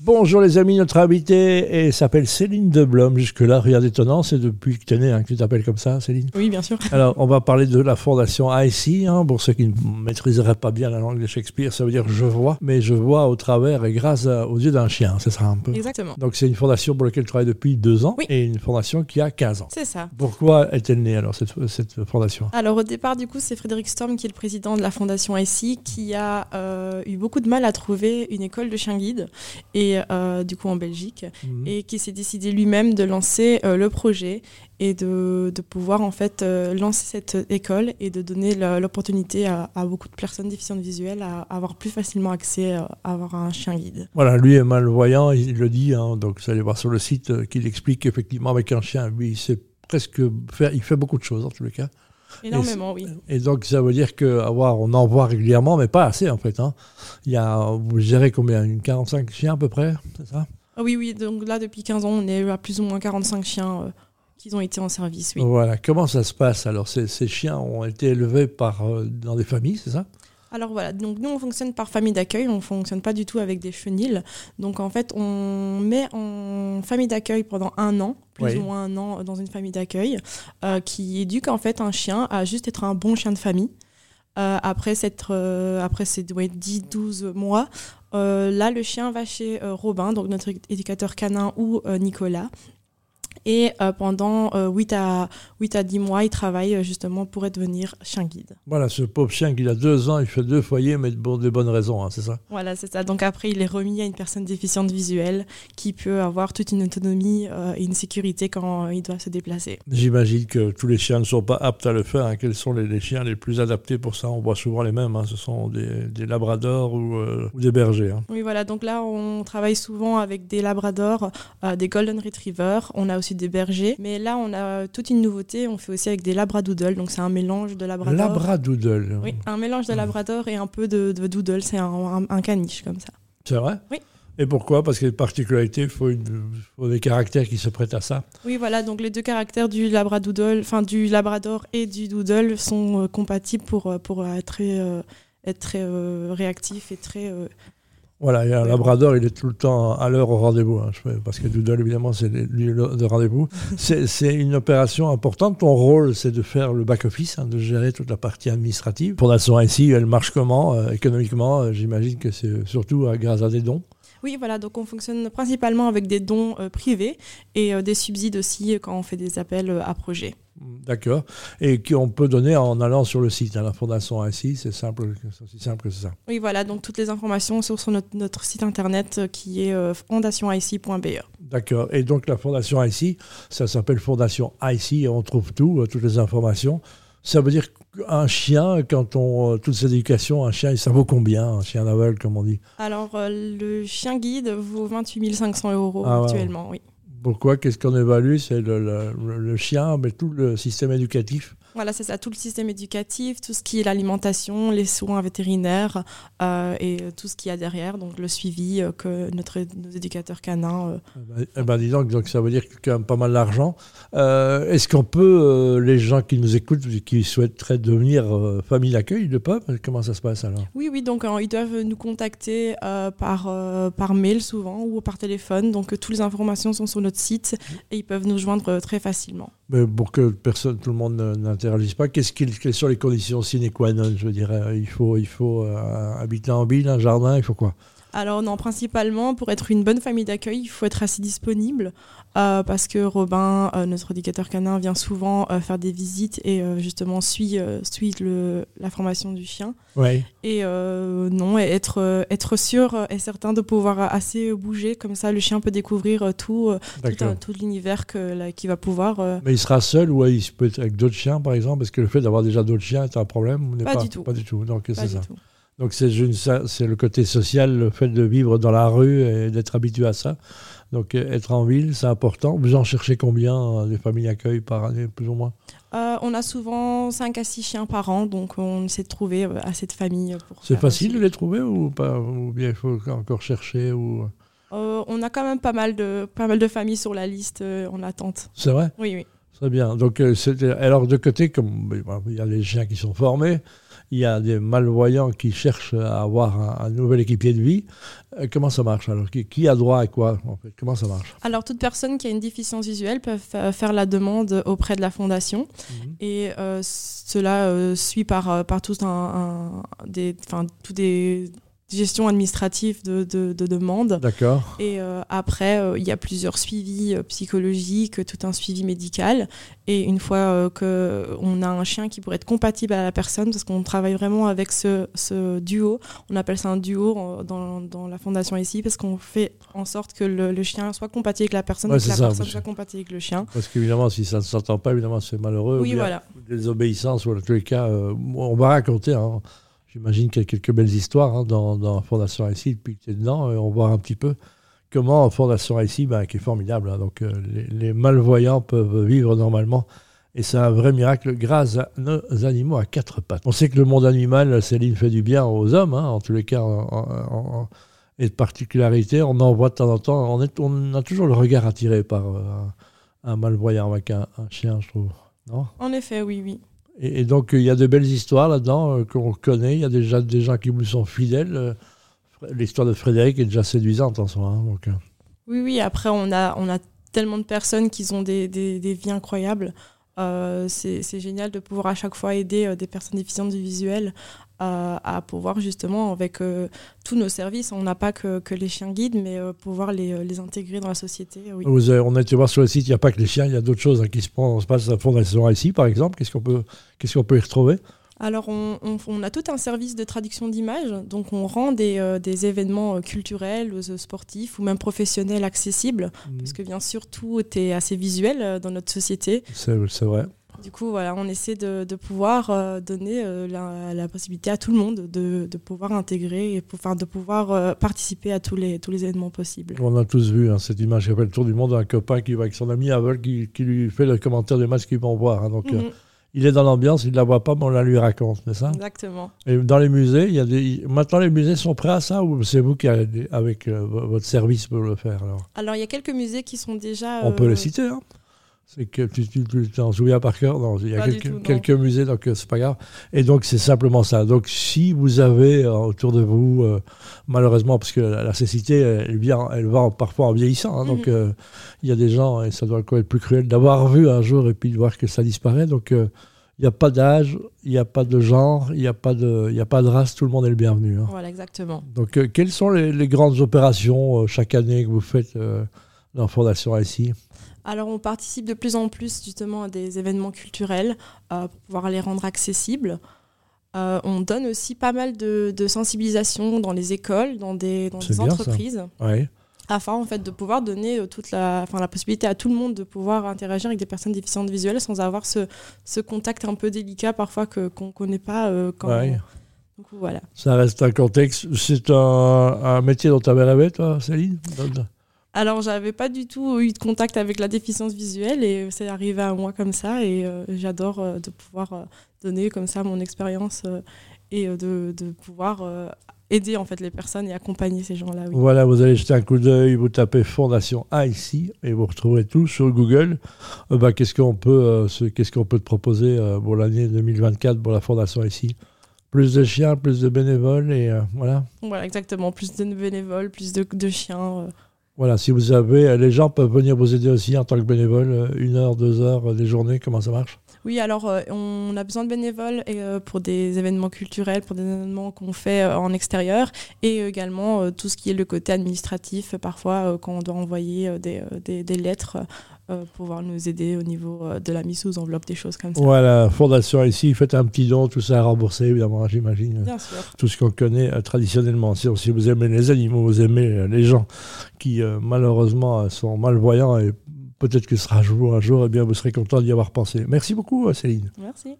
Bonjour les amis, notre invitée s'appelle Céline Deblom. Jusque-là, rien d'étonnant, c'est depuis que tu es née hein, que tu t'appelles comme ça, Céline Oui, bien sûr. Alors, on va parler de la fondation IC. Hein, pour ceux qui ne maîtriseraient pas bien la langue de Shakespeare, ça veut dire je vois, mais je vois au travers et grâce aux yeux d'un chien, c'est ça un peu Exactement. Donc, c'est une fondation pour laquelle je travaille depuis deux ans Oui. et une fondation qui a 15 ans. C'est ça. Pourquoi est-elle née alors, cette, cette fondation? Alors au départ, du coup, c'est Frédéric Storm qui est le président de la fondation IC qui a euh, eu beaucoup de mal à trouver une école de chien guide et euh, du coup en Belgique Mhm. et qui s'est décidé lui-même de lancer euh, le projet et de, de pouvoir en fait euh, lancer cette école et de donner l'opportunité à, à beaucoup de personnes déficientes visuelles à avoir plus facilement accès à avoir un chien guide. Voilà, lui est malvoyant, il le dit, hein, donc vous allez voir sur le site qu'il explique qu'effectivement avec un chien, lui, il sait presque faire, il fait beaucoup de choses en tous les cas. Énormément, oui. Et donc ça veut dire que avoir, on en voit régulièrement, mais pas assez en fait. hein. Il y a, vous gérez combien? Une 45 chiens à peu près, c'est ça? Ah oui, oui, donc là depuis 15 ans, on est à plus ou moins 45 chiens euh, qui ont été en service, oui. Voilà, comment ça se passe Alors? Ces, ces chiens ont été élevés par, euh, dans des familles, c'est ça? Alors voilà, donc nous on fonctionne par famille d'accueil, on fonctionne pas du tout avec des chenilles. Donc en fait, on met en famille d'accueil pendant un an, plus Oui. ou moins un an dans une famille d'accueil, euh, qui éduque en fait un chien à juste être un bon chien de famille. Euh, après cette, euh, après ces ouais, 10-12 mois, euh, là le chien va chez euh, Robin, donc notre éducateur canin ou euh, Nicolas. Et euh, pendant euh, 8, à, 8 à 10 mois, il travaille euh, justement pour devenir chien guide. Voilà, ce pauvre chien qui a deux ans, il fait deux foyers, mais pour de bonnes raisons, hein, c'est ça? Voilà, c'est ça. Donc après, il est remis à une personne déficiente visuelle qui peut avoir toute une autonomie euh, et une sécurité quand il doit se déplacer. J'imagine que tous les chiens ne sont pas aptes à le faire. hein. Quels sont les, les chiens les plus adaptés pour ça? On voit souvent les mêmes. hein. Ce sont des, des labradors ou, euh, ou des bergers. Oui, voilà. Donc là, on travaille souvent avec des labradors, des golden retrievers. On a aussi des bergers. Mais là, on a toute une nouveauté. On fait aussi avec des labradoodles. Donc c'est un mélange de labrador. Labradoodle. Oui, un mélange de labrador et un peu de, de doodle. C'est un, un- un caniche comme ça. C'est vrai? Oui. Et pourquoi? Parce qu'il y a une particularité, il faut, des caractères qui se prêtent à ça. Oui, voilà, donc les deux caractères du labradoodle, enfin du labrador et du doodle sont euh, compatibles pour, euh, pour être très, euh, être très euh, réactif et très... Voilà, et un labrador, il est tout le temps à l'heure au rendez-vous. hein. Parce que Doodle, évidemment, c'est le rendez-vous. C'est une opération importante. Ton rôle, c'est de faire le back-office, hein, de gérer toute la partie administrative. Fondation ici, elle marche comment euh, économiquement? Euh, J'imagine que c'est surtout euh, grâce à des dons. Oui, voilà, donc on fonctionne principalement avec des dons euh, privés et euh, des subsides aussi euh, quand on fait des appels à projets. D'accord. Et qu'on peut donner en allant sur le site. hein, la Fondation ici, c'est simple, c'est aussi simple que ça. Oui, voilà, donc toutes les informations sont sur notre, notre site internet qui est fondationic.be. D'accord. Et donc la Fondation ici, ça s'appelle Fondation et on trouve tout, toutes les informations. Ça veut dire qu'un chien, quand on. euh, toute cette éducation, un chien, ça vaut combien Un chien aveugle, comme on dit. Alors, euh, le chien guide vaut 28 500 euros Ah, ouais. actuellement, oui. Pourquoi? Qu'est-ce qu'on évalue? C'est le, le- le- le chien, mais tout le système éducatif. Voilà, c'est ça, tout le système éducatif, tout ce qui est l'alimentation, les soins vétérinaires euh, et euh, tout ce qu'il y a derrière, donc le suivi euh, que notre, nos éducateurs canins. euh, Eh ben, eh ben, dis donc, donc ça veut dire quand même pas mal d'argent. Est-ce qu'on peut, les gens qui nous écoutent, qui souhaiteraient devenir famille d'accueil, ils le peuvent Comment ça se passe alors? Oui, oui, donc ils doivent nous contacter par, par mail souvent ou par téléphone. Donc toutes les informations sont sur notre site et ils peuvent nous joindre très facilement. Mais pour que personne, tout le monde n'interagisse pas, qu'est-ce qu'il- quelles sont les conditions sine qua non Je dirais, il faut, il faut euh, habiter en ville, un jardin, il faut quoi? Alors non, principalement, pour être une bonne famille d'accueil, il faut être assez disponible euh, parce que Robin, euh, notre éducateur canin, vient souvent euh, faire des visites et justement suit, suit le, la formation du chien. Oui. Et non, et être, être sûr et certain de pouvoir assez bouger, comme ça le chien peut découvrir tout, tout, l'univers qu'il va pouvoir. Mais il sera seul ou il peut être avec d'autres chiens, par exemple Est-ce que le fait d'avoir déjà d'autres chiens est un problème n'est Pas du tout. Pas du tout. Donc pas c'est du ça. tout. Donc c'est une- ça- c'est le côté social, le fait de vivre dans la rue et d'être habitué à ça. Donc euh, être en ville, c'est important. Vous en cherchez combien euh, des familles d'accueil par année, plus ou moins? Euh, on a souvent 5 à 6 chiens par an, donc on essaie de trouver assez de familles. pour C'est facile de les trouver ou pas Ou bien il faut encore chercher ou... Euh, on a quand même pas mal de, pas mal de familles sur la liste en attente. C'est vrai? Oui, oui. Très bien. Donc, alors de côté, comme il y a les chiens qui sont formés, il y a des malvoyants qui cherchent à avoir un, nouvel équipier de vie. Euh, comment ça marche alors? Qui, a droit à quoi en fait? Comment ça marche? Alors toute personne qui a une déficience visuelle peut faire la demande auprès de la fondation mhm. et euh, cela euh, suit par, par tous un, des, tous des gestion administrative de, de, de demande. D'accord. Et euh, après, euh, il y a plusieurs suivis euh, psychologiques, tout un suivi médical. Et une fois qu'on a un chien qui pourrait être compatible à la personne, parce qu'on travaille vraiment avec ce, ce, duo, on appelle ça un duo dans, dans la fondation ici, parce qu'on fait en sorte que le, chien soit compatible avec la personne, et que la personne soit compatible avec le chien. Parce qu'évidemment, si ça ne s'entend pas, évidemment, c'est malheureux. Oui, voilà. Désobéissance, ou en tous les cas, on va raconter. Hein, J'imagine qu'il y a quelques belles histoires hein, dans, Fondation ICI depuis que tu es dedans. On voit un petit peu comment Fondation ICI, bah, qui est formidable. Hein. donc euh, les, malvoyants peuvent vivre normalement. Et c'est un vrai miracle grâce à nos animaux à quatre pattes. On sait que le monde animal, Céline, fait du bien aux hommes, hein, en tous les cas. et de particularité, on en voit de temps en temps. On a toujours le regard attiré par euh, un, malvoyant avec un, un, chien, je trouve. Non? En effet, oui, oui. Et, donc, il y a de belles histoires là-dedans euh, qu'on connaît. Il y a déjà des gens qui nous sont fidèles. Euh, l'histoire de Frédéric est déjà séduisante en soi. Hein, donc. Euh. Oui, oui. Après, on a, on a tellement de personnes qui ont des, des, des vies incroyables. c'est génial de pouvoir à chaque fois aider des personnes déficientes du visuel à, pouvoir justement, avec euh, tous nos services, on n'a pas que, que, les chiens guides, mais euh, pouvoir les, euh, les, intégrer dans la société. Oui. Vous on a été voir sur le site, il n'y a pas que les chiens, il y a d'autres choses hein, qui se, se passent à la Fondation ici, par exemple. Qu'est-ce qu'on peut, qu'est-ce qu'on peut y retrouver? Alors, on, on, a tout un service de traduction d'images, donc on rend des, des événements culturels, sportifs ou même professionnels accessibles, mmh. parce que bien sûr, tout est assez visuel dans notre société. C'est vrai. Du coup, voilà, on essaie de, de pouvoir euh, donner euh, la, la, possibilité à tout le monde de, de pouvoir intégrer et pour, de pouvoir euh, participer à tous les, tous les événements possibles. On a tous vu hein, cette image qui fait le tour du monde d'un copain qui va avec son ami aveugle qui, qui, lui fait le commentaire des matchs qu'ils vont voir. Hein. donc, mhm. il est dans l'ambiance, il ne la voit pas, mais on la lui raconte, c'est ça Exactement. Et dans les musées, il y a des... maintenant les musées sont prêts à ça ou c'est vous qui, avec votre service, pour le faire alors? Alors, il y a quelques musées qui sont déjà. On peut les citer, hein c'est que tu t'en souviens par cœur? Non, il y a quelques, musées, donc euh, c'est pas grave. Et donc c'est simplement ça. Donc si vous avez euh, autour de vous, euh, malheureusement, parce que la, cécité, elle, vient, elle va parfois en vieillissant. Hein, donc mhm. il y a des gens, et ça doit être plus cruel, d'avoir vu un jour et puis de voir que ça disparaît. Donc il n'y a pas d'âge, il n'y a pas de genre, il n'y a, pas de, a pas de race, tout le monde est le bienvenu. Hein. Voilà, exactement. Donc quelles sont les, les grandes opérations chaque année que vous faites dans Fondation ici alors on participe de plus en plus justement à des événements culturels euh, pour pouvoir les rendre accessibles. Euh, on donne aussi pas mal de, sensibilisation dans les écoles, dans des, entreprises. Afin en fait de pouvoir donner euh, toute la, enfin, la possibilité à tout le monde de pouvoir interagir avec des personnes déficientes visuelles sans avoir ce, ce contact un peu délicat parfois que qu'on connaît pas quand. Donc, voilà. Ça reste un contexte. C'est un, un métier dont tu avais rêvé, toi, Céline? Alors, j'avais pas du tout eu de contact avec la déficience visuelle et c'est arrivé à moi comme ça. Et euh, j'adore euh, de pouvoir euh, donner comme ça mon expérience et de, de, pouvoir aider en fait les personnes et accompagner ces gens-là. Voilà, vous allez jeter un coup d'œil, vous tapez Fondation A ici et vous retrouverez tout sur Google. bah, qu'est-ce qu'on peut, qu'est-ce qu'on peut te proposer pour l'année 2024 pour la Fondation ici? Plus de chiens, plus de bénévoles et voilà. Voilà, exactement. Plus de bénévoles, plus de, de chiens. Voilà, si vous avez, les gens peuvent venir vous aider aussi en tant que bénévole, euh, une heure, deux heures, euh, des journées, comment ça marche? Oui, alors euh, on a besoin de bénévoles pour des événements culturels, pour des événements qu'on fait en extérieur et également tout ce qui est le côté administratif, parfois quand on doit envoyer des, des lettres euh, pouvoir nous aider au niveau euh, de la mise sous enveloppe, des choses comme ça. Voilà, Fondation ici, faites un petit don, tout ça à rembourser, évidemment, j'imagine. Bien sûr. Tout ce qu'on connaît euh, traditionnellement. Si, si, vous aimez les animaux, vous aimez les gens qui, malheureusement, sont malvoyants et peut-être que ce sera un jour, un jour, eh bien, vous serez content d'y avoir pensé. Merci beaucoup, Céline. Merci.